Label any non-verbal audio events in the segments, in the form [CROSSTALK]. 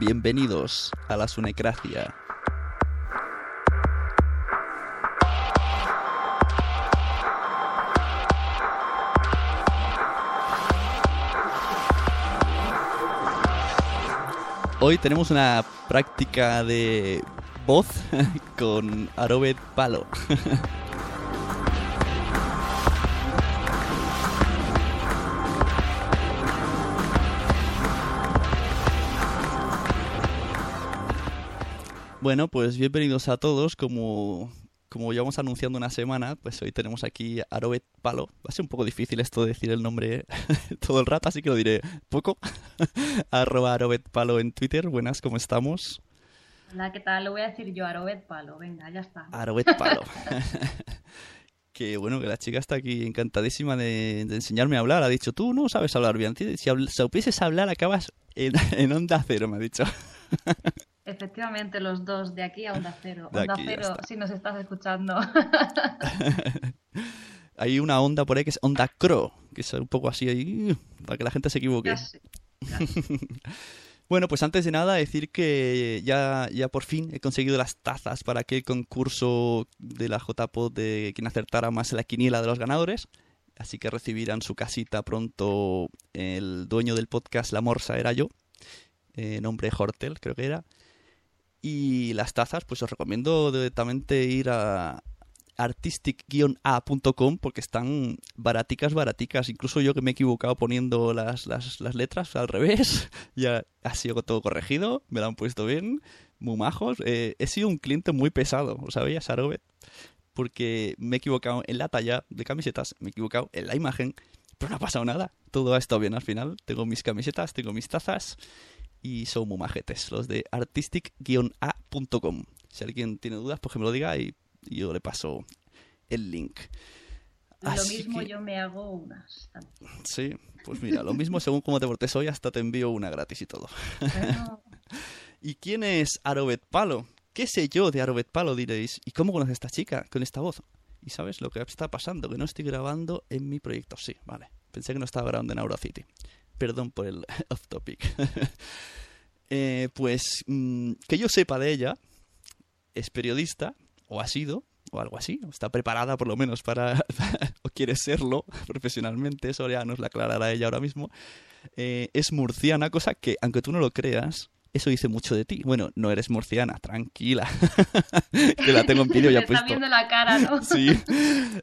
Bienvenidos a la Sunecracia. Hoy tenemos una práctica de voz [LAUGHS] con Arobet Palo. [LAUGHS] Bueno, pues bienvenidos a todos. Como, como llevamos anunciando una semana, pues hoy tenemos aquí a Arobet Palo. Va a ser un poco difícil esto de decir el nombre [LAUGHS] todo el rato, así que lo diré poco. [LAUGHS] Arroba Arobet Palo en Twitter. Buenas, ¿cómo estamos? Hola, ¿qué tal? Lo voy a decir yo, Arobet Palo. Venga, ya está. Arobet Palo. [LAUGHS] que bueno, que la chica está aquí encantadísima de, de enseñarme a hablar. Ha dicho, tú no sabes hablar bien. Si habl- supieses hablar, acabas en, en onda cero, me ha dicho. Efectivamente, los dos, de aquí a Onda Cero. De Onda Cero, si nos estás escuchando. [LAUGHS] Hay una onda por ahí que es onda cro, que es un poco así ahí, para que la gente se equivoque. Casi. [LAUGHS] Bueno, pues antes de nada decir que ya, ya por fin he conseguido las tazas para aquel concurso de la JPod de quien acertara más la quiniela de los ganadores. Así que recibirán su casita pronto el dueño del podcast La Morsa era yo, eh, nombre Hortel creo que era. Y las tazas, pues os recomiendo directamente ir a artistic-a.com porque están baraticas, baraticas. Incluso yo que me he equivocado poniendo las, las, las letras al revés, [LAUGHS] ya ha sido todo corregido, me lo han puesto bien, muy majos. Eh, he sido un cliente muy pesado, ¿lo sabías, Arobet? Porque me he equivocado en la talla de camisetas, me he equivocado en la imagen, pero no ha pasado nada. Todo ha estado bien al final. Tengo mis camisetas, tengo mis tazas y son muy majetes, los de artistic-a.com. Si alguien tiene dudas, pues que me lo diga y, y yo le paso el link. Lo mismo que- yo me hago unas. también. Sí, pues mira, lo mismo según cómo te portes hoy, hasta te envío una gratis y todo. Bueno, [LAUGHS] ¿Y quién es Arobet Palo? ¿Qué sé yo de Arobet Palo, diréis? ¿Y cómo conoces a esta chica con esta voz? ¿Y sabes lo que está pasando? Que no estoy grabando en mi proyecto. Sí, vale. Pensé que no estaba grabando en Aurocity. Perdón por el [LAUGHS] off topic. [LAUGHS] Eh, pues mm, que yo sepa de ella, es periodista, o ha sido, o algo así, o está preparada por lo menos para, [LAUGHS] o quiere serlo profesionalmente, eso ya nos lo aclarará ella ahora mismo. Eh, es murciana, cosa que, aunque tú no lo creas, eso dice mucho de ti. Bueno, no eres murciana, tranquila, que la tengo en vídeo ya te está puesto. viendo la cara, ¿no? Sí,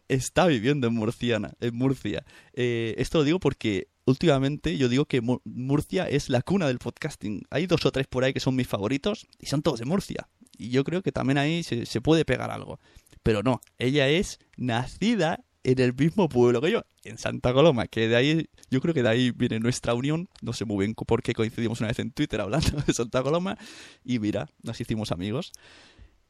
está viviendo en Murciana, en Murcia. Eh, esto lo digo porque últimamente yo digo que Mu- Murcia es la cuna del podcasting. Hay dos o tres por ahí que son mis favoritos y son todos de Murcia. Y yo creo que también ahí se, se puede pegar algo. Pero no, ella es nacida en el mismo pueblo que yo, en Santa Coloma, que de ahí, yo creo que de ahí viene nuestra unión. No sé muy bien por qué coincidimos una vez en Twitter hablando [LAUGHS] de Santa Coloma. Y mira, nos hicimos amigos.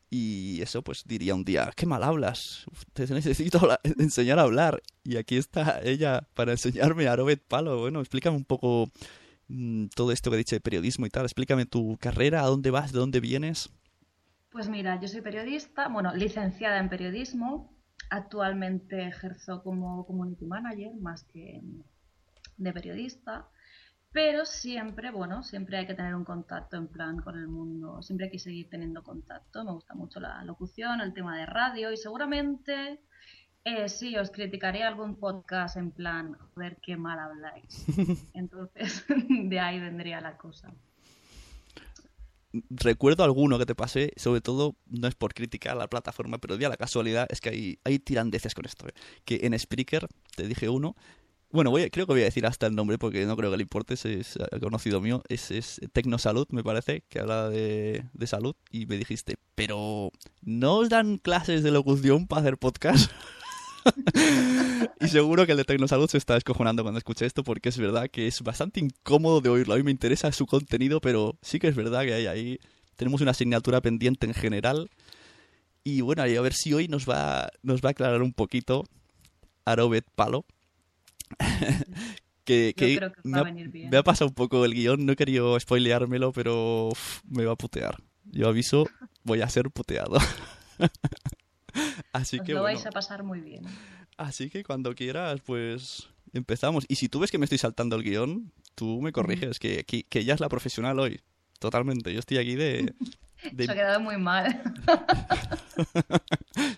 Y eso, pues diría un día, qué mal hablas, te necesito [LAUGHS] enseñar a hablar. Y aquí está ella para enseñarme a Robert Palo. Bueno, explícame un poco mm, todo esto que he dicho de periodismo y tal. Explícame tu carrera, a dónde vas, de dónde vienes. Pues mira, yo soy periodista, bueno, licenciada en periodismo. Actualmente ejerzo como community manager más que de periodista. Pero siempre, bueno, siempre hay que tener un contacto en plan con el mundo. Siempre hay que seguir teniendo contacto. Me gusta mucho la locución, el tema de radio y seguramente Eh, sí, os criticaría algún podcast en plan, ver qué mal habláis. [LAUGHS] Entonces, [LAUGHS] de ahí vendría la cosa. Recuerdo alguno que te pasé, sobre todo, no es por criticar la plataforma, pero día la casualidad es que hay, hay tirandeces con esto. ¿eh? Que en Spreaker te dije uno. Bueno, voy, creo que voy a decir hasta el nombre porque no creo que le importe, es, conocido mío. Es, es Tecnosalud, me parece, que habla de, de salud. Y me dijiste, pero ¿no os dan clases de locución para hacer podcast? [LAUGHS] y seguro que el de Tecnosalud se está descojonando cuando escuché esto porque es verdad que es bastante incómodo de oírlo. A mí me interesa su contenido, pero sí que es verdad que hay ahí. Tenemos una asignatura pendiente en general. Y bueno, a ver si hoy nos va, nos va a aclarar un poquito Arobet Palo. [LAUGHS] que, que, me, ha, me, ha, pasado un poco el guion, no he querido spoileármelo, pero me va a putear. Yo aviso, voy a ser puteado. [LAUGHS] Así que lo vais a pasar muy bien. Así que cuando quieras, pues empezamos. Y si tú ves que me estoy saltando el guion, tú me corriges, que, que, ella es la profesional hoy. Totalmente. Yo estoy aquí de. [LAUGHS] Se ha quedado muy mal.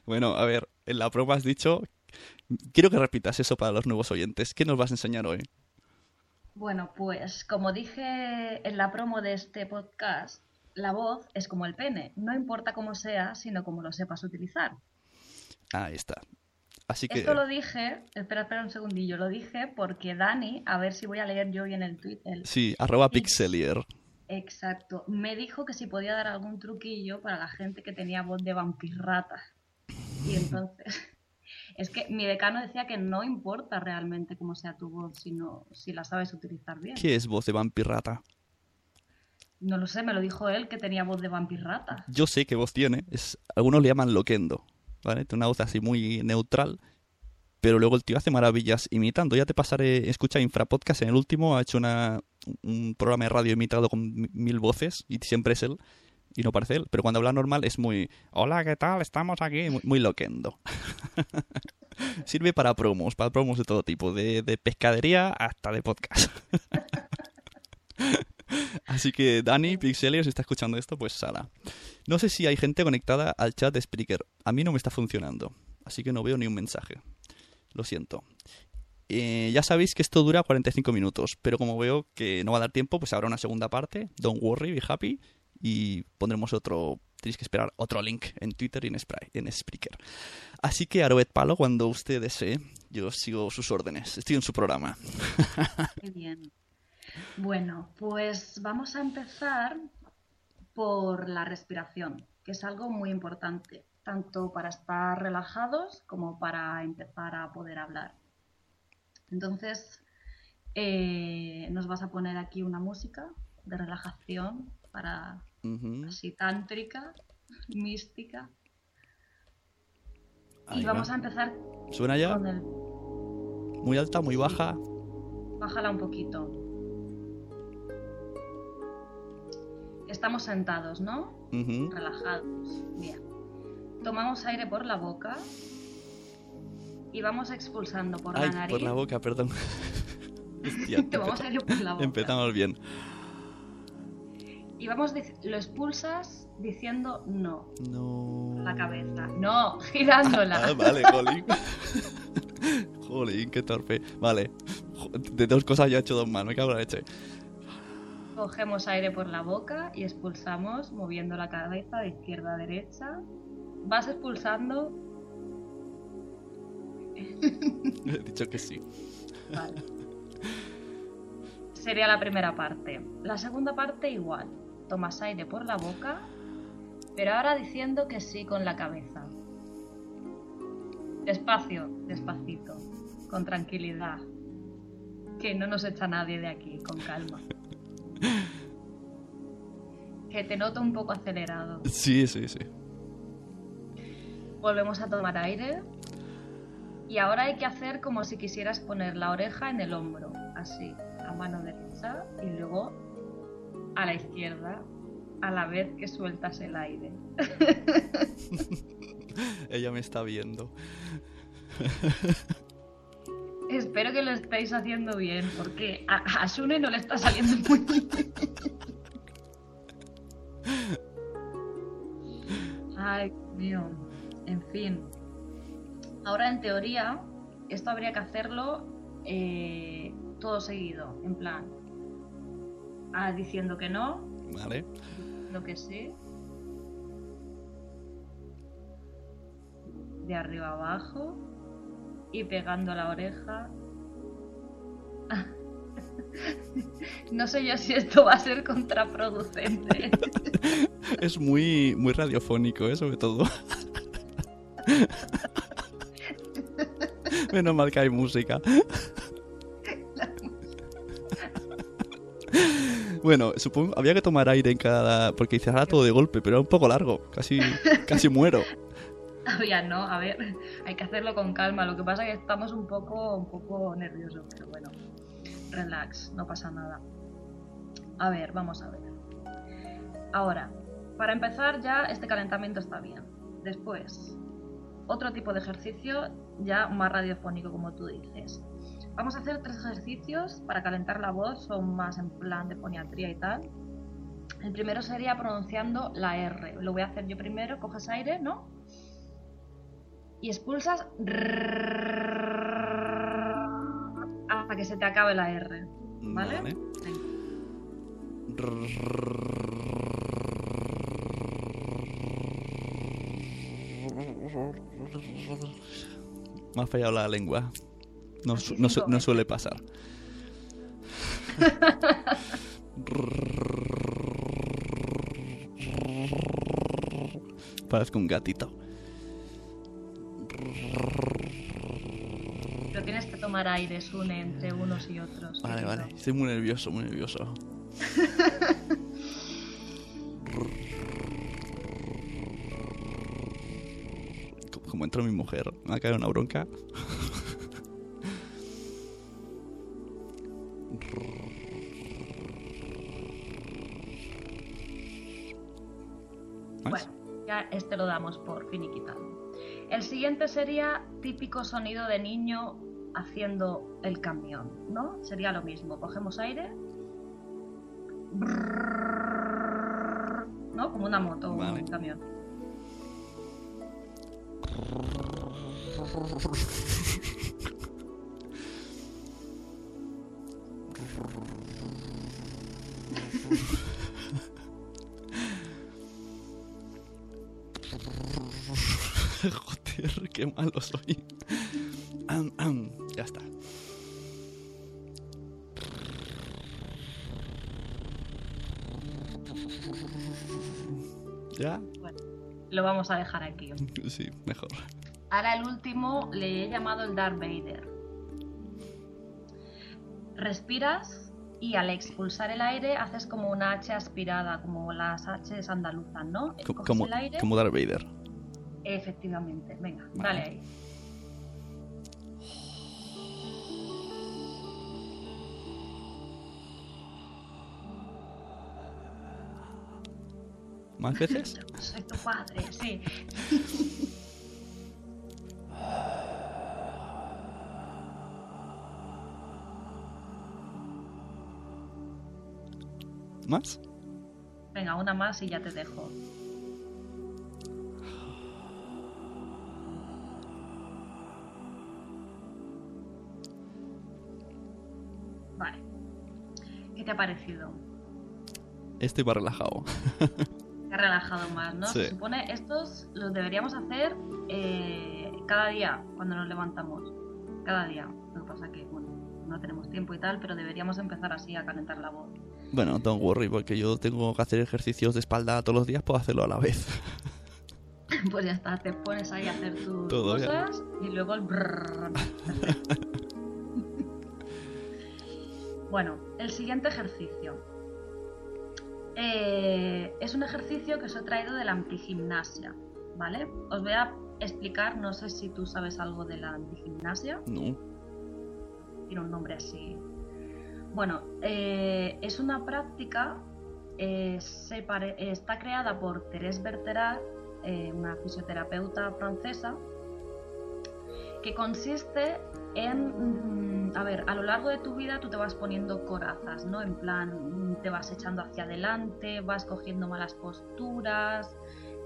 bueno, a ver, en la promo has dicho. Quiero que repitas eso para los nuevos oyentes. ¿Qué nos vas a enseñar hoy? Bueno, pues como dije en la promo de este podcast, la voz es como el pene, no importa cómo sea, sino cómo lo sepas utilizar. Ahí está. Así que... Esto lo dije, espera, espera un segundillo, lo dije porque Dani, a ver si voy a leer yo bien el tweet. Sí, arroba pixelier. Exacto, me dijo que si podía dar algún truquillo para la gente que tenía voz de vampirrata. Y entonces, es que mi decano decía que no importa realmente cómo sea tu voz, sino si la sabes utilizar bien. ¿Qué es voz de vampirrata? No lo sé, me lo dijo él que tenía voz de vampirrata. Yo sé qué voz tiene. Es, algunos le llaman loquendo. ¿Vale? Tiene una voz así muy neutral. Pero luego el tío hace maravillas imitando. Ya te pasaré, escucha Infrapodcast. En el último ha hecho una, un programa de radio imitado con mil voces y siempre es él. Y no parece él. Pero cuando habla normal es muy. Hola, ¿qué tal? Estamos aquí. Muy, loquendo. [LAUGHS] Sirve para promos, para promos de todo tipo. De, de pescadería hasta de podcast. [LAUGHS] Así que Dani, Pixelier, si está escuchando esto, pues sala. No sé si hay gente conectada al chat de Spreaker. A mí no me está funcionando. Así que no veo ni un mensaje. Lo siento. Eh, ya sabéis que esto dura 45 minutos, pero como veo que no va a dar tiempo, pues habrá una segunda parte. Don't worry, be happy. Y pondremos otro. Tenéis que esperar otro link en Twitter y en, en Spreaker. Así que Aroet Palo, cuando usted desee, yo sigo sus órdenes. Estoy en su programa. Muy bien. Bueno, pues vamos a empezar por la respiración, que es algo muy importante, tanto para estar relajados como para empezar a poder hablar. Entonces, eh, nos vas a poner aquí una música de relajación para así tántrica, mística. y vamos a empezar. ¿Suena ya? Muy alta, muy baja. Bájala un poquito. Estamos sentados, ¿no? Relajados. Bien. Tomamos aire por la boca y vamos expulsando por la nariz. [LAUGHS] [LAUGHS] Por la boca, perdón. Tomamos aire por la boca. Empezamos bien. Y vamos, lo expulsas diciendo no. No. La cabeza. No, [LAUGHS] girándola. Ah, vale, jolín. [LAUGHS] jolín, qué torpe. Vale. De dos cosas ya he hecho dos más, me cago en la leche. Cogemos aire por la boca y expulsamos moviendo la cabeza de izquierda a derecha. Vas expulsando. [LAUGHS] He dicho que sí. Vale. Sería la primera parte. La segunda parte igual. Tomas aire por la boca, pero ahora diciendo que sí con la cabeza. Despacio, despacito, con tranquilidad. Que no nos echa nadie de aquí, con calma. Que te noto un poco acelerado. Sí, sí, sí. Volvemos a tomar aire. Y ahora hay que hacer como si quisieras poner la oreja en el hombro, así, a mano derecha y luego a la izquierda, a la vez que sueltas el aire. [LAUGHS] Ella me está viendo. [LAUGHS] Espero que lo estéis haciendo bien, porque a, Sune no le está saliendo muy bien. [LAUGHS] Ay, mío. En fin. Ahora, en teoría, esto habría que hacerlo eh, todo seguido, en plan, ah, diciendo que no, Vale. lo que sí, de arriba abajo y pegando la oreja. [LAUGHS] No sé yo si esto va a ser contraproducente. [LAUGHS] Es muy, muy radiofónico, ¿eh? Sobre todo. [LAUGHS] Menos mal que hay música. Bueno, supongo había que tomar aire en cada. Porque ahora todo de golpe, pero era un poco largo. Casi, casi [LAUGHS] muero. Había, no, a ver, hay que hacerlo con calma. Lo que pasa es que estamos un poco, un poco nerviosos, pero bueno, relax, no pasa nada. A ver, vamos a ver. Ahora, para empezar ya este calentamiento está bien. Después, otro tipo de ejercicio ya más radiofónico, como tú dices. Vamos a hacer tres ejercicios para calentar la voz, son más en plan de foniatría y tal. El primero sería pronunciando la R. Lo voy a hacer yo primero, coges aire, ¿no? Y expulsas hasta que se te acabe la R. ¿Vale? Vale. Me ha fallado la lengua. No, su- no, su- no suele pasar. [LAUGHS] Parezco un gatito. Pero tienes que tomar aire, une entre unos y otros. Vale, vale. Estoy muy nervioso, muy nervioso. Co- [LAUGHS] Como entró mi mujer, me va a caer una bronca. Siguiente sería típico sonido de niño haciendo el camión, ¿no? Sería lo mismo. Cogemos aire. ¿No? Como una moto o Vale. un camión. [LAUGHS] qué malo soy. Am, am, ya está. ¿Ya? Bueno, lo vamos a dejar aquí. [LAUGHS] Sí, mejor. Ahora el último le he llamado el Darth Vader. Respiras y al expulsar el aire haces como una H aspirada, como las Hs andaluzas, ¿no? Coges Como, el aire. como Darth Vader. Efectivamente, venga, Vale. dale ahí. ¿Más veces? [LAUGHS] Soy tu padre, sí. ¿Más? Venga, una más y ya te dejo. Vale. ¿Qué te ha parecido? Estoy más relajado. Te ha relajado más, ¿no? Sí. Se supone estos los deberíamos hacer eh, cada día cuando nos levantamos. Cada día. Lo que pasa que, bueno, no tenemos tiempo y tal, pero deberíamos empezar así a calentar la voz. Bueno, don't worry, porque yo tengo que hacer ejercicios de espalda todos los días, puedo hacerlo a la vez. [LAUGHS] Pues ya está, te pones ahí a hacer tus Todo bien. cosas y luego el brrrr. [LAUGHS] Bueno, el siguiente ejercicio. Eh, es un ejercicio que os he traído de la antigimnasia, ¿vale? Os voy a explicar, no sé si tú sabes algo de la antigimnasia, No. tiene un nombre así. Bueno, eh, es una práctica, eh, se pare- está creada por Thérèse Berterat, una fisioterapeuta francesa, que consiste en, a ver, a lo largo de tu vida tú te vas poniendo corazas, ¿no? En plan, te vas echando hacia adelante, vas cogiendo malas posturas,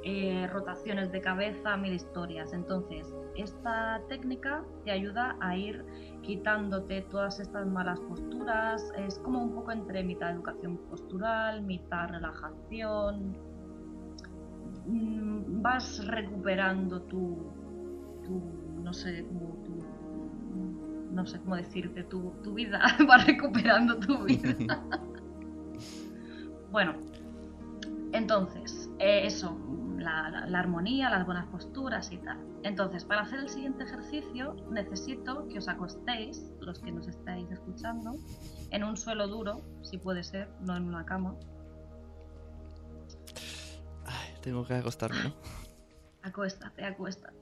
eh, rotaciones de cabeza, mil historias. Entonces, esta técnica te ayuda a ir quitándote todas estas malas posturas. Es como un poco entre mitad educación postural, mitad relajación. Mm, Vas recuperando tu, tu no sé, como tu, no sé cómo decirte, tu, tu vida. [LAUGHS] Vas recuperando tu vida. [LAUGHS] bueno, entonces, eh, eso, la, la- la armonía, las buenas posturas y tal. Entonces, para hacer el siguiente ejercicio, necesito que os acostéis, los que nos estáis escuchando, en un suelo duro, si puede ser, no en una cama. Ay, tengo que acostarme, ¿no? [LAUGHS] Acuéstate, acuéstate.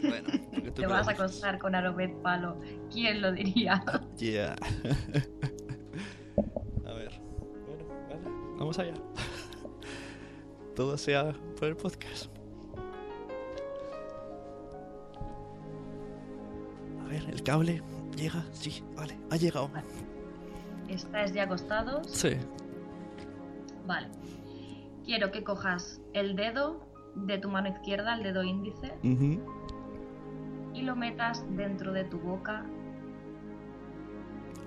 Bueno, [LAUGHS] Te vas a acostar con Arobet Palo. ¿Quién lo diría? [LAUGHS] Yeah. A ver. Bueno, vale. Vamos allá. Todo sea por el podcast. A ver, el cable llega. Sí, vale. Ha llegado. ¿Estáis ya acostados? Sí. Vale. Quiero que cojas el dedo de tu mano izquierda, el dedo índice, y lo metas dentro de tu boca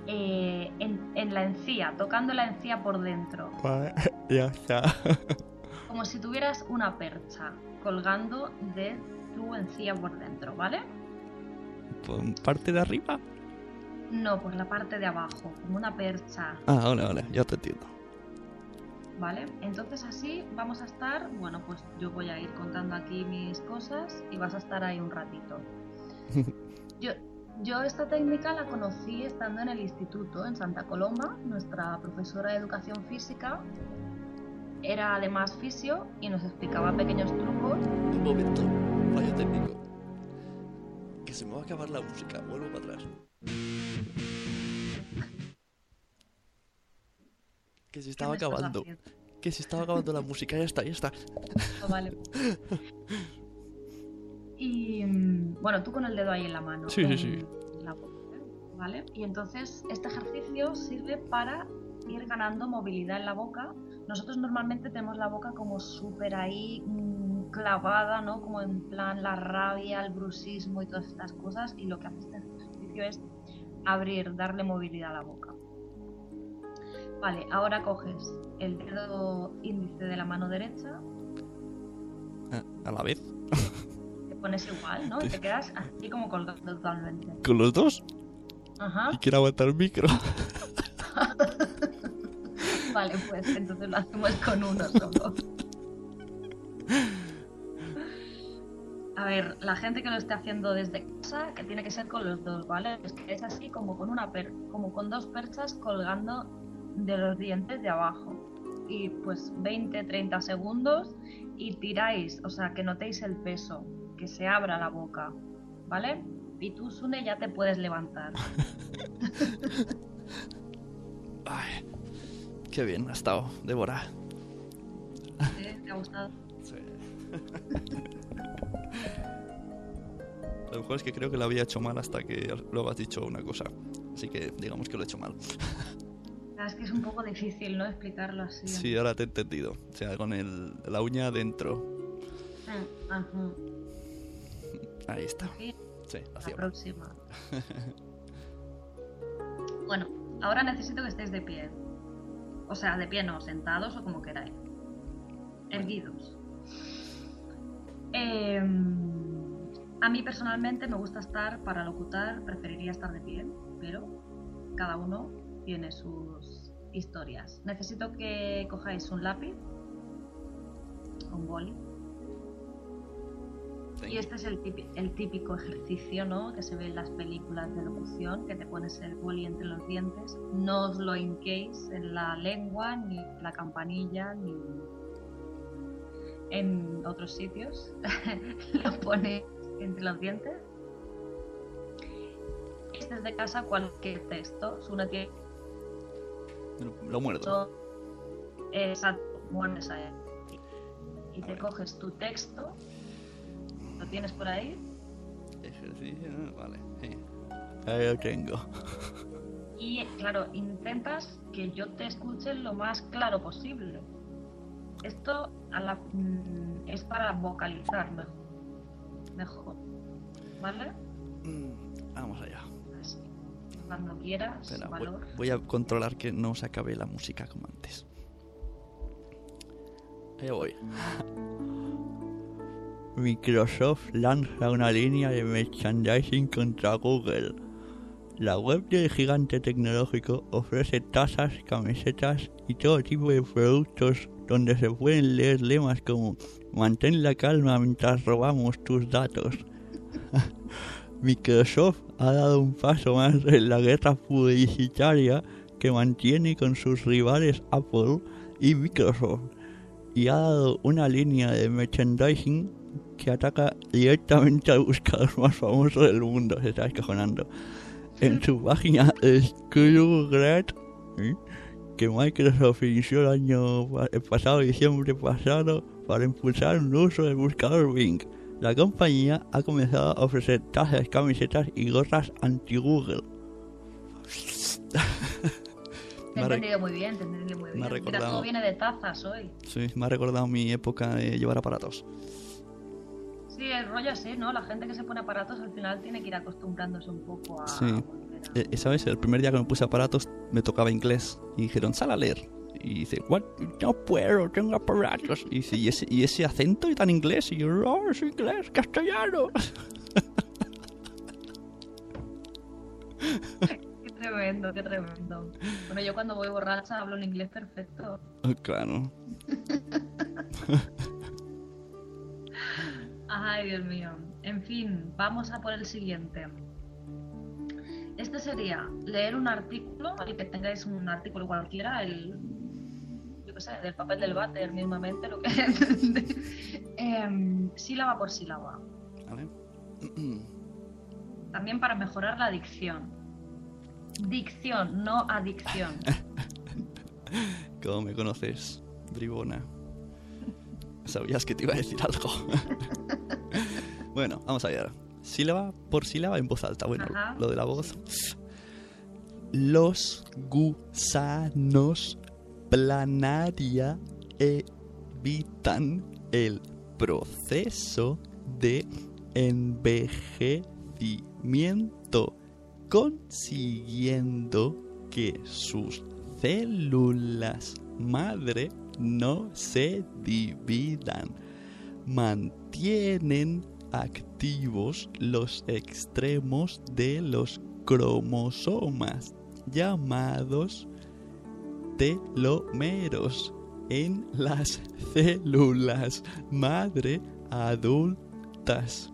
eh, en, en la encía, tocando la encía por dentro, Vale, [LAUGHS] ya está. [LAUGHS] como si tuvieras una percha colgando de tu encía por dentro, ¿vale? Por parte de arriba. No, por la parte de abajo, como una percha, Ah, vale, vale, ya te entiendo. ¿Vale? Entonces así vamos a estar, bueno, pues yo voy a ir contando aquí mis cosas y vas a estar ahí un ratito. [LAUGHS] Yo, yo esta técnica la conocí estando en el instituto, en Santa Coloma. Nuestra profesora de educación física era además fisio y nos explicaba pequeños trucos. Un momento, fallo técnico. Que se me va a acabar la música, vuelvo para atrás. Que se ¿Qué estaba acabando. Que se estaba acabando la música, ya está, ya está. Ah, vale. [LAUGHS] Y mm, bueno, tú con el dedo ahí en la mano. Sí, sí, sí. la boca, ¿Vale? Y entonces este ejercicio sirve para ir ganando movilidad en la boca. Nosotros normalmente tenemos la boca como súper ahí mm, clavada, ¿no? Como en plan la rabia, el brusismo y todas estas cosas. Y lo que hace este ejercicio es abrir, darle movilidad a la boca. Vale, ahora coges el dedo índice de la mano derecha Ah, A la vez. [LAUGHS] te pones igual, ¿no? Te quedas así como colgado totalmente. ¿Con los dos? Ajá. Y quiero aguantar el micro. [LAUGHS] Vale, pues entonces lo hacemos con uno solo. A ver, la gente que lo esté haciendo desde casa, que tiene que ser con los dos, ¿vale? Es que es así como con una per como con dos perchas colgando de los dientes de abajo. Y pues 20, 30 segundos y tiráis, o sea, que notéis el peso, que se abra la boca, ¿vale? Y tú, Sune, ya te puedes levantar. [LAUGHS] Ay, qué bien ha estado, Débora. ¿Eh? ¿Te ha gustado? Sí. [LAUGHS] Lo mejor es que creo que lo había hecho mal hasta que luego has dicho una cosa. Así que digamos que lo he hecho mal. [LAUGHS] Ah, Es que es un poco difícil, ¿no? Explicarlo así. Sí, ahora te he entendido. O sea, con el, la uña adentro. Ajá. Ahí está. Sí, la hacia abajo. próxima. [LAUGHS] bueno, ahora necesito que estéis de pie. O sea, de pie no, sentados o como queráis. Erguidos. Em, a mí personalmente me gusta estar, para locutar, preferiría estar de pie, pero cada uno tiene sus historias. Necesito que cojáis un lápiz, un boli, Y este es el típico, el típico ejercicio ¿no? que se ve en las películas de locución, que te pones el boli entre los dientes. No os lo hinquéis en la lengua, ni en la campanilla, ni en otros sitios. [LAUGHS] lo ponéis entre los dientes. Este es de casa cualquier texto. Una tiene Lo, lo muerdo. Exacto, muerdes ahí. Y te coges tu texto. ¿Lo tienes por ahí? Ejercicio, vale. sí. Ahí lo tengo. Y claro, intentas que yo te escuche lo más claro posible. Esto a la- mm, es para vocalizar mejor. mejor. ¿Vale? Mm. Cuando quieras, Espera, voy, valor. voy a controlar que no se acabe la música como antes. Ahí voy. [LAUGHS] Microsoft lanza una línea de merchandising contra Google. La web del gigante tecnológico ofrece tazas, camisetas y todo tipo de productos donde se pueden leer lemas como Mantén la calma mientras robamos tus datos. [LAUGHS] Microsoft ha dado un paso más en la guerra publicitaria que mantiene con sus rivales Apple y Microsoft y ha dado una línea de merchandising que ataca directamente al buscador [LAUGHS] más famoso del mundo, se está descojonando. En su página Screwgrad, que Microsoft inició el año pasado diciembre pasado para impulsar un uso del buscador Bing. La compañía ha comenzado a ofrecer tazas, camisetas y gorras anti-Google. [LAUGHS] Te he entendido muy bien, te he entendido muy me bien. ha Mira, recordado- todo viene de tazas hoy. Sí, me ha recordado mi época de llevar aparatos. Sí, el rollo así, ¿no? La gente que se pone aparatos al final tiene que ir acostumbrándose un poco a... Sí. a- Eh, ¿Sabes? El primer día que me puse aparatos me tocaba inglés y dijeron, sal a leer. Y dice, "What? no puedo, tengo aparatos. Y dice, ¿y ese, y ese acento y tan inglés? Y yo, no, es inglés, castellano. Qué tremendo, qué tremendo. Bueno, yo cuando voy borracha hablo en inglés perfecto. Ah, claro. [LAUGHS] Ay, Dios mío. En fin, vamos a por el siguiente. Este sería leer un artículo, el que tengáis un artículo cualquiera, el, yo qué sé, del papel del váter mismamente, lo que [LAUGHS] Em, sílaba por sílaba. Vale. [CLEARS THROAT] También para mejorar la dicción. Dicción, no adicción. [LAUGHS] ¿Cómo me conoces, bribona? Sabías que te iba a decir algo. [LAUGHS] bueno, vamos a ver. Sílaba por sílaba en voz alta. Bueno, Ajá. lo de la voz. Los gusanos planaria evitan el proceso de envejecimiento, consiguiendo que sus células madre no se dividan. Mantienen activos los extremos de los cromosomas llamados telómeros en las células madre adultas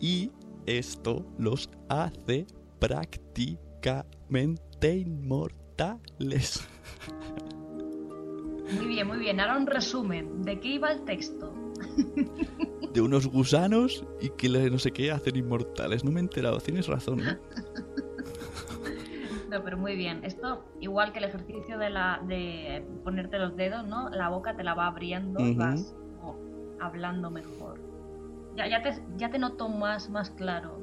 y esto los hace prácticamente inmortales. Muy bien, muy bien. Ahora un resumen. ¿De qué iba el texto? De unos gusanos y que no sé qué hacen inmortales. No me he enterado, tienes razón. ¿eh? [LAUGHS] Pero muy bien. Esto, igual que el ejercicio de, la, de ponerte los dedos, ¿no? La boca te la va abriendo y Ujú. vas como hablando mejor. Ya, ya, te, ya te noto más, más claro,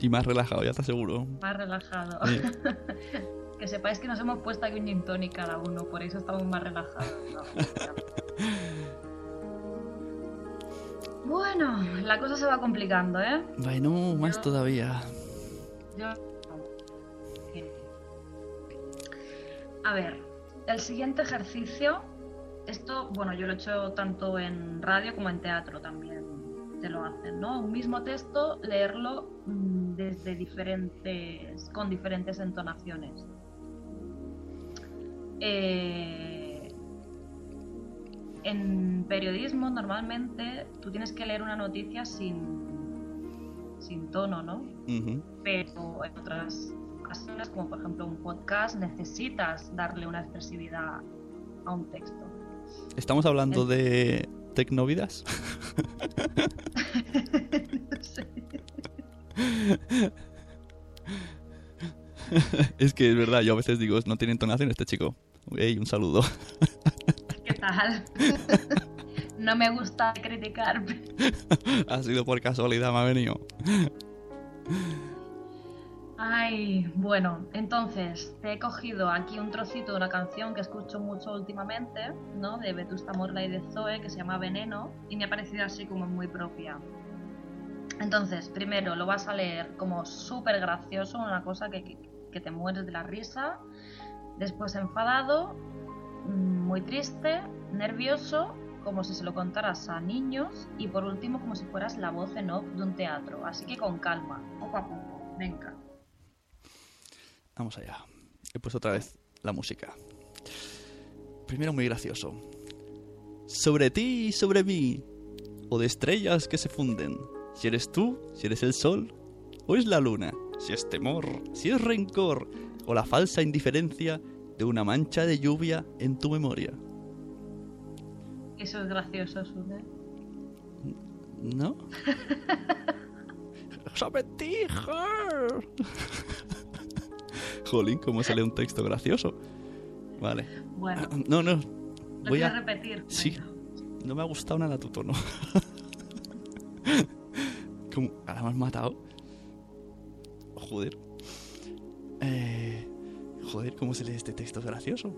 Y más relajado, ya te aseguro. más relajado. Sí. [LAUGHS] que sepáis que nos hemos puesto aquí un gin tonic cada uno, por eso estamos más relajados. ¿no? [LAUGHS] bueno, la cosa se va complicando, ¿eh? Bueno, más Yo- todavía. Yo... A ver, el siguiente ejercicio, esto, bueno, yo lo he hecho tanto en radio como en teatro también, te lo hacen, ¿no? Un mismo texto, leerlo mm, desde diferentes, con diferentes entonaciones. Eh, en periodismo normalmente tú tienes que leer una noticia sin, sin tono, ¿no? Pero en otras ocasiones, como por ejemplo un podcast, necesitas darle una expresividad a un texto. ¿Estamos hablando de tecnovidas? No [LAUGHS] sé. es que es verdad, yo a veces digo, no tiene entonación este chico. Ey, un saludo. ¿Qué tal? [LAUGHS] no me gusta criticar. ha sido por casualidad, me ha venido. Ay, bueno, entonces te he cogido aquí un trocito de una canción que escucho mucho últimamente, ¿no? De Vetusta Morla y de Zoe, que se llama Veneno, y me ha parecido así como muy propia. Entonces, primero lo vas a leer como súper gracioso, una cosa que, que, que te mueres de la risa. Después enfadado, muy triste, nervioso, como si se lo contaras a niños. Y por último, como si fueras la voz en off de un teatro. Así que con calma, poco a poco. Venga. Vamos allá. He puesto otra vez la música. Primero muy gracioso. Sobre ti y sobre mí. O de estrellas que se funden. Si eres tú, si eres el sol. O es la luna. Si es temor, si es rencor. O la falsa indiferencia de una mancha de lluvia en tu memoria. Eso es gracioso, Sune. ¿No? [LAUGHS] sobre ti, her. Jolín, ¿cómo sale un texto gracioso? Vale. Bueno, [CLEARS THROAT] No, no. ¿lo Voy a... repetir? Sí. No me ha gustado nada tu tono. [LAUGHS] ¿Cómo? ¿Ahora me has matado? Joder. Eh, joder, ¿cómo se lee este texto? ¿Es gracioso?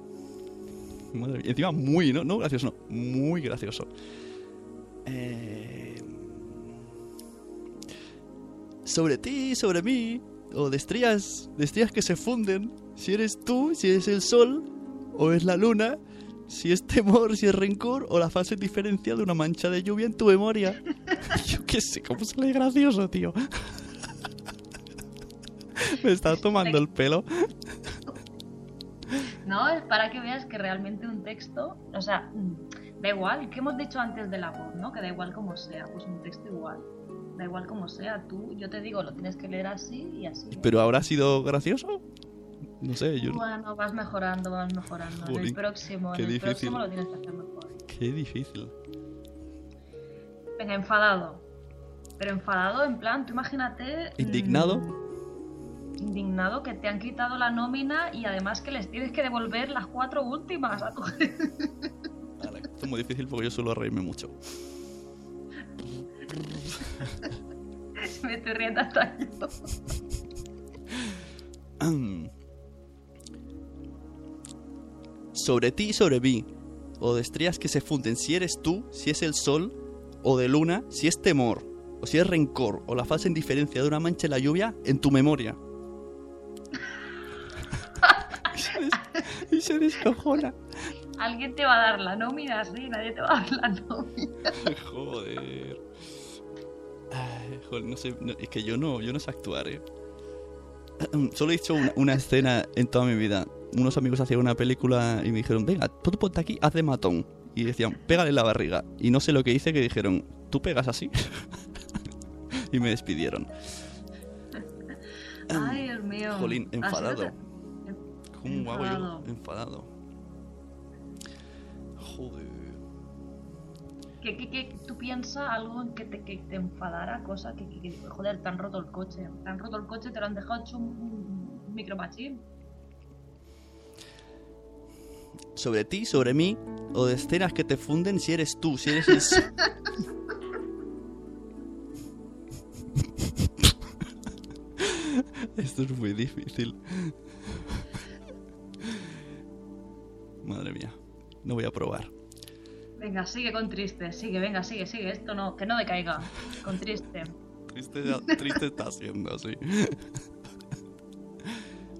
Madre mía. Encima muy, ¿no? No gracioso, no. Muy gracioso. Eh, sobre ti, sobre mí. O de estrellas, de estrellas que se funden. Si eres tú, si eres el sol, o es la luna, si es temor, si es rencor, o la falsa diferencia de una mancha de lluvia en tu memoria. [LAUGHS] Yo qué sé, cómo sale gracioso, tío. [LAUGHS] Me está tomando el pelo. No, es para que veas que realmente un texto, o sea, mm, da igual, que hemos dicho antes de la voz, ¿no? Que da igual como sea, pues un texto igual. Da igual como sea, tú, yo te digo, lo tienes que leer así y así. ¿Pero habrá sido gracioso? No sé, yo... Bueno, vas mejorando, vas mejorando. en el próximo, qué en el difícil. próximo lo tienes que hacer mejor. Qué difícil. Venga, enfadado. Pero enfadado en plan, tú imagínate... mm, ¿Indignado? indignado que te han quitado la nómina y además que les tienes que devolver las cuatro últimas. a tu- Vale, esto es muy difícil porque yo suelo reírme mucho. [LAUGHS] Me estoy riendo hasta yo. [CLEARS THROAT] sobre ti y sobre mí, o de estrellas que se funden, si eres tú, si es el sol, o de luna, si es temor, o si es rencor, o la falsa indiferencia de una mancha en la lluvia en tu memoria. [LAUGHS] y, se descojona. Alguien te va a dar la nómina, sí, nadie te va a dar la nómina. [LAUGHS] Joder. Ay, joder, no sé, no, es que yo no, yo no sé actuar, eh. [CLEARS THROAT] Solo he hecho una, una escena en toda mi vida. Unos amigos hacían una película y me dijeron, venga, tú ponte aquí, haz de matón. Y decían, pégale la barriga. Y no sé lo que hice, que dijeron, ¿tú pegas así? [LAUGHS] y me despidieron. [LAUGHS] Ay, Dios mío. Jolín, enfadado. ¿Cómo hago yo? Enfadado. Joder. ¿Qué, qué, qué- tú piensas algo en que te, que te enfadara, cosa que, que- que- joder, te han roto el coche. Te han roto el coche, te lo han dejado hecho un, un micromachín. sobre ti, sobre mí, o de escenas que te funden si eres tú, si eres el... [LAUGHS] Esto es muy difícil. Madre mía, no voy a probar. Venga, sigue con triste, sigue, venga, sigue, sigue. Esto no, que no decaiga. Con triste. Triste, triste está siendo, sí.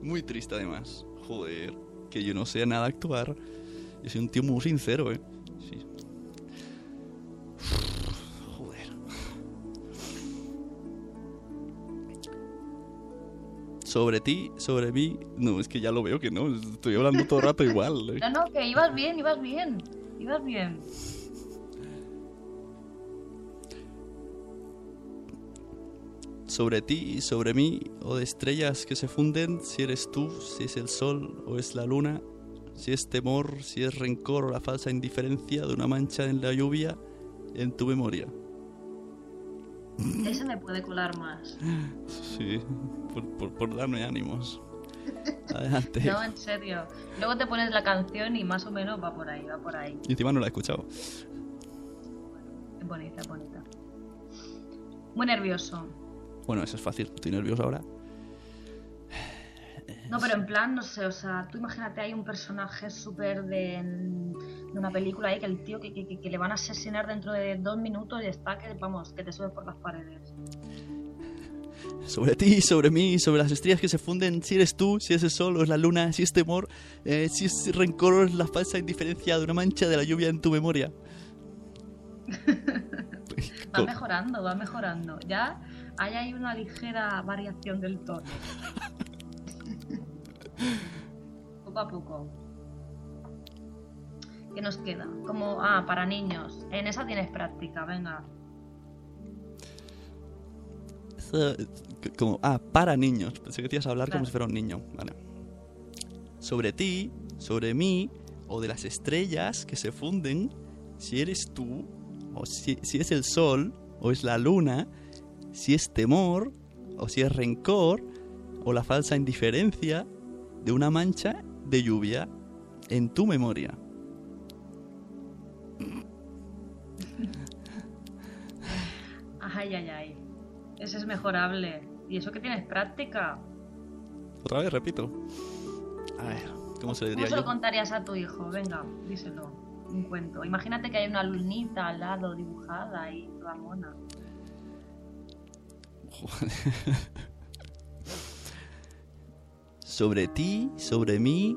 Muy triste además. Joder, que yo no sé nada actuar. Yo soy un tío muy sincero, eh. Sí. Joder. Sobre ti, sobre mí. No, es que ya lo veo que no. Estoy hablando todo el rato igual. eh. No, no, que ibas bien, ibas bien. Bien. sobre ti, sobre mí, o de estrellas que se funden, si eres tú, si es el sol o es la luna, si es temor, si es rencor o la falsa indiferencia de una mancha en la lluvia en tu memoria. Ese me puede colar más. Sí, por, por, por darme ánimos. [LAUGHS] Adelante. No, en serio. Luego te pones la canción y más o menos va por ahí, va por ahí. Y encima no la he escuchado. Es bonita, es bonita. Muy nervioso. Bueno, eso es fácil, estoy nervioso ahora. No, pero en plan, no sé, o sea, tú imagínate, hay un personaje súper de, de una película ahí que el tío que, que- que le van a asesinar dentro de dos minutos y está que, vamos, que te sube por las paredes. Sobre ti, sobre mí, sobre las estrellas que se funden, si eres tú, si es el sol o es la luna, si es temor, eh, si es rencor o es la falsa indiferencia de una mancha de la lluvia en tu memoria. [LAUGHS] Va mejorando, va mejorando. Ya ahí hay una ligera variación del tono. [LAUGHS] poco a poco. ¿Qué nos queda? Como, ah, para niños. En esa tienes práctica, venga. Eh, como, ah, para niños. Pensé que te ibas a hablar como si fuera un niño. Vale. Sobre ti, sobre mí, o de las estrellas que se funden, si eres tú, o si, si es el sol, o es la luna, si es temor, o si es rencor, o la falsa indiferencia de una mancha de lluvia en tu memoria. Ay, ay, ay. Ese es mejorable. ¿Y eso que tienes práctica? Otra vez, repito. A ver, ¿cómo se le ¿Cómo diría se lo yo? contarías a tu hijo? Venga, díselo. Un cuento. Imagínate que hay una lunita al lado dibujada y toda mona. [LAUGHS] sobre ti, sobre mí,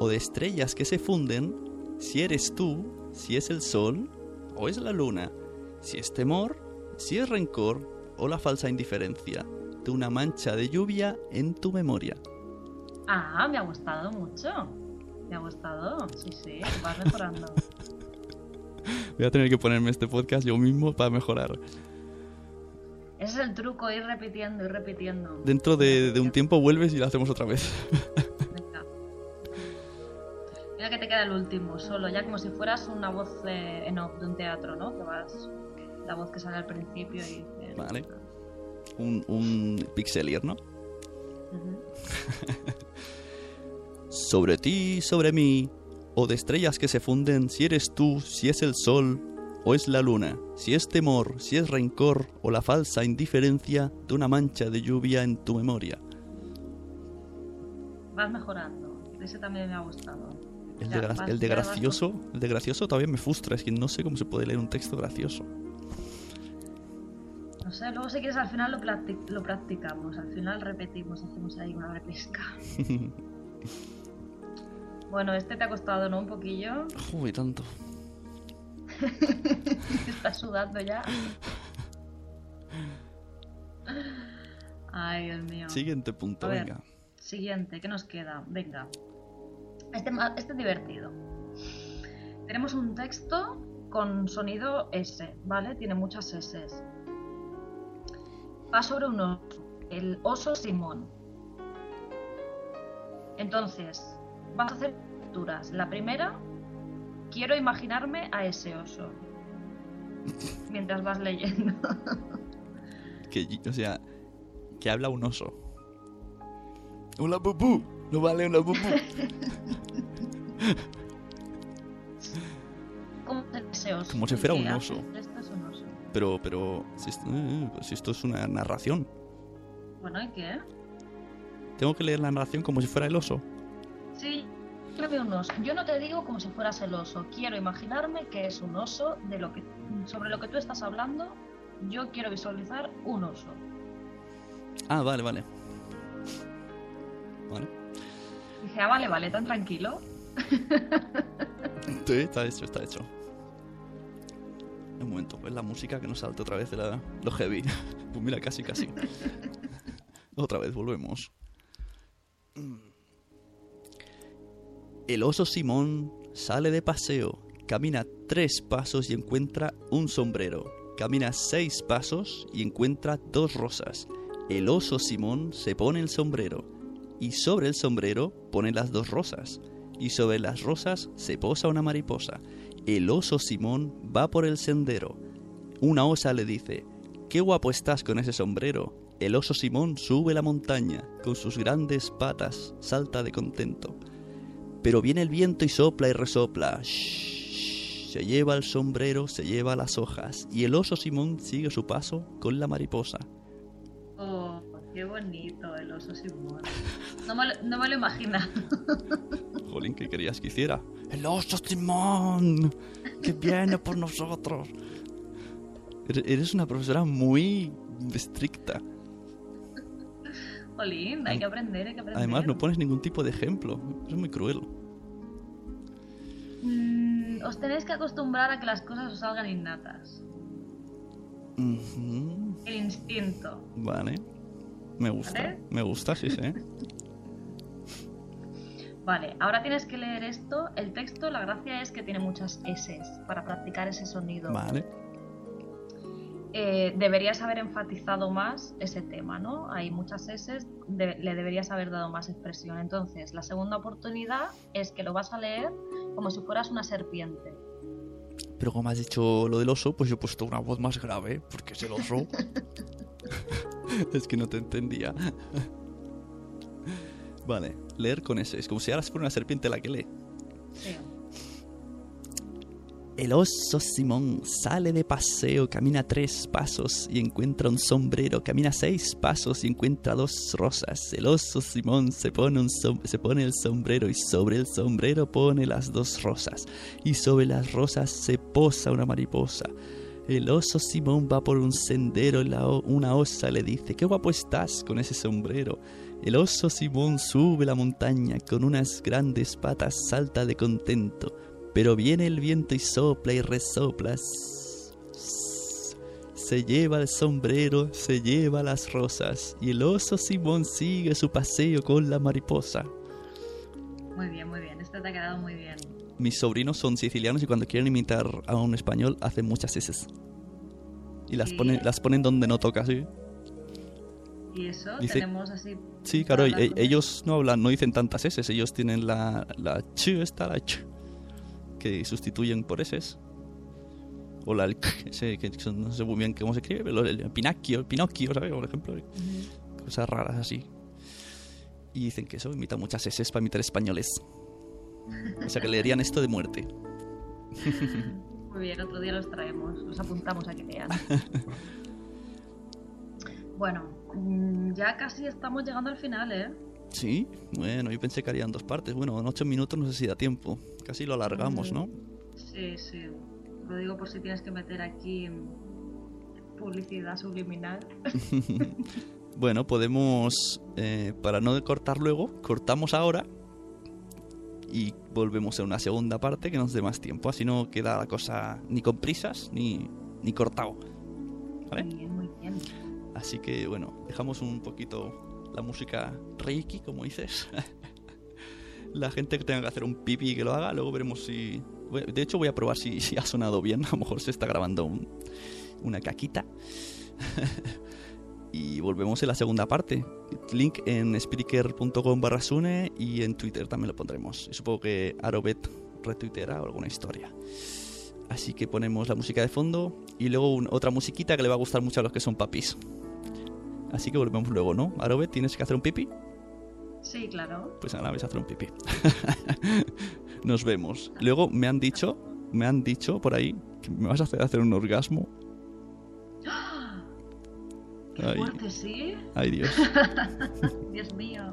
o de estrellas que se funden, si eres tú, si es el sol, o es la luna, si es temor, si es rencor, o la falsa indiferencia, de una mancha de lluvia en tu memoria. Ah, me ha gustado mucho. Me ha gustado. Sí, sí, vas mejorando. [LAUGHS] Voy a tener que ponerme este podcast yo mismo para mejorar. Ese es el truco, ir repitiendo, ir repitiendo. Dentro de, de un tiempo vuelves y lo hacemos otra vez. Venga. Mira que te queda el último, solo, ya como si fueras una voz eh, en off de un teatro, ¿no? Que vas. La voz que sale al principio y. Vale. Un, un pixelier, ¿no? [LAUGHS] Sobre ti, sobre mí, o de estrellas que se funden, si eres tú, si es el sol, o es la luna, si es temor, si es rencor, o la falsa indiferencia de una mancha de lluvia en tu memoria. Vas mejorando. Ese también me ha gustado. El Ya, de, el de gracioso, el de gracioso todavía me frustra, es que no sé cómo se puede leer un texto gracioso. No sé, luego si quieres al final lo, practic- lo practicamos, al final repetimos, hacemos ahí una repesca. [LAUGHS] bueno, este te ha costado, ¿no? Un poquillo. Uy, tanto. [LAUGHS] Estás sudando ya. Ay, Dios mío. Siguiente punto, ver. venga. Siguiente, ¿qué nos queda? Venga. Este, este es divertido. Tenemos un texto con sonido S, ¿vale? Tiene muchas S. Va sobre un oso, el oso Simón. Entonces, vas a hacer lecturas. La primera, quiero imaginarme a ese oso. [LAUGHS] Mientras vas leyendo. [LAUGHS] Que, o sea, que habla un oso. Una pupú, no vale una pupú. [LAUGHS] ¿Cómo es ese oso? Como si fuera un oso. Pero, pero, si esto, eh, si esto es una narración, Bueno, ¿y qué? tengo que leer la narración como si fuera el oso. Sí, yo veo un oso. Yo no te digo como si fueras el oso. Quiero imaginarme que es un oso de lo que sobre lo que tú estás hablando. Yo quiero visualizar un oso. Ah, vale, vale. Vale. Dije, ah, vale, vale, tan tranquilo. [LAUGHS] Sí, está hecho, está hecho. Momento, pues la música que nos salte otra vez de la, lo heavy. [LAUGHS] Pues mira, casi, casi. [LAUGHS] Otra vez, volvemos. El oso Simón sale de paseo, camina tres pasos y encuentra un sombrero. Camina seis pasos y encuentra dos rosas. El oso Simón se pone el sombrero y sobre el sombrero pone las dos rosas y sobre las rosas se posa una mariposa. El oso Simón va por el sendero. Una osa le dice, Qué guapo estás con ese sombrero. El oso Simón sube la montaña, con sus grandes patas salta de contento. Pero viene el viento y sopla y resopla. Shhh, se lleva el sombrero, se lleva las hojas, y el oso Simón sigue su paso con la mariposa. Oh, Qué bonito el oso Simón. No me, no me lo imagina. [LAUGHS] Jolín, ¿qué querías que hiciera? ¡El oso Simón! ¡Que viene por nosotros! Eres- una profesora muy estricta. Jolín, hay que aprender, hay que aprender. Además, no pones ningún tipo de ejemplo. Es muy cruel. Mm, os tenéis que acostumbrar a que las cosas os salgan innatas. Ujú. El instinto. Vale. Me gusta. ¿Vale? Me gusta, sí, sí. Vale, ahora tienes que leer esto. El texto, la gracia es que tiene muchas S para practicar ese sonido. Vale. Eh, deberías haber enfatizado más ese tema, ¿no? Hay muchas S, de- le deberías haber dado más expresión. Entonces, la segunda oportunidad es que lo vas a leer como si fueras una serpiente. Pero como has dicho lo del oso, pues yo he puesto una voz más grave, porque es el oso. [LAUGHS] [LAUGHS] es que no te entendía. [LAUGHS] vale, leer con ese. Es como si ahora fuera una serpiente la que lee. El oso Simón sale de paseo, camina tres pasos y encuentra un sombrero, camina seis pasos y encuentra dos rosas. El oso Simón se pone el sombrero y sobre el sombrero pone las dos rosas y sobre las rosas se posa una mariposa. El oso Simón va por un sendero la una osa le dice, qué guapo estás con ese sombrero. El oso Simón sube la montaña con unas grandes patas, salta de contento. Pero viene el viento y sopla y resopla. Se lleva el sombrero, se lleva las rosas. Y el oso Simón sigue su paseo con la mariposa. Muy bien, muy bien. Este te ha quedado muy bien. Mis sobrinos son sicilianos y cuando quieren imitar a un español hacen muchas S. Y las Sí. ponen, las ponen donde no toca, sí. Y eso, Dice- tenemos así. Sí, claro, e- ellos no hablan, no dicen tantas S, ellos tienen la, la ch, esta, la ch, que sustituyen por S. O la el k, ese, que son- no sé muy bien cómo se escribe, pero el Pinocchio, el Pinocchio, ¿sabes? Por ejemplo, cosas raras así. Y dicen que eso imita muchas S para imitar españoles. O sea que leerían esto de muerte. Muy bien, otro día los traemos, los apuntamos a que lean. bueno, mm, ya casi estamos llegando al final, ¿eh? Sí, bueno, yo pensé que harían dos partes. Bueno, en ocho minutos no sé si da tiempo. Casi lo alargamos. ¿no? Sí, sí. Lo digo por si tienes que meter aquí mm, publicidad subliminal. [LAUGHS] Bueno, podemos, eh, para no cortar luego, cortamos ahora y volvemos en una segunda parte que nos dé más tiempo. Así no queda la cosa ni con prisas ni, ni cortado. ¿Vale? Muy bien, muy bien. Así que bueno, dejamos un poquito la música reiki, como dices. [LAUGHS] la gente que tenga que hacer un pipi que lo haga, luego veremos si... De hecho voy a probar si, si ha sonado bien, a lo mejor se está grabando un- una caquita. [LAUGHS] y volvemos en la segunda parte. Link en speaker.com barra Sune y en Twitter también lo pondremos. Y supongo que Arobet retuiteará alguna historia. Así que ponemos la música de fondo y luego un- otra musiquita que le va a gustar mucho a los que son papis. Así que volvemos luego, ¿no? Arobet, ¿tienes que hacer un pipi? Sí, claro. Pues ahora ves a hacer un pipi. [LAUGHS] Nos vemos. Luego me han dicho, me han dicho por ahí que me vas a hacer hacer un orgasmo. Qué Ay. fuerte, sí. Ay, Dios. [LAUGHS] Dios mío.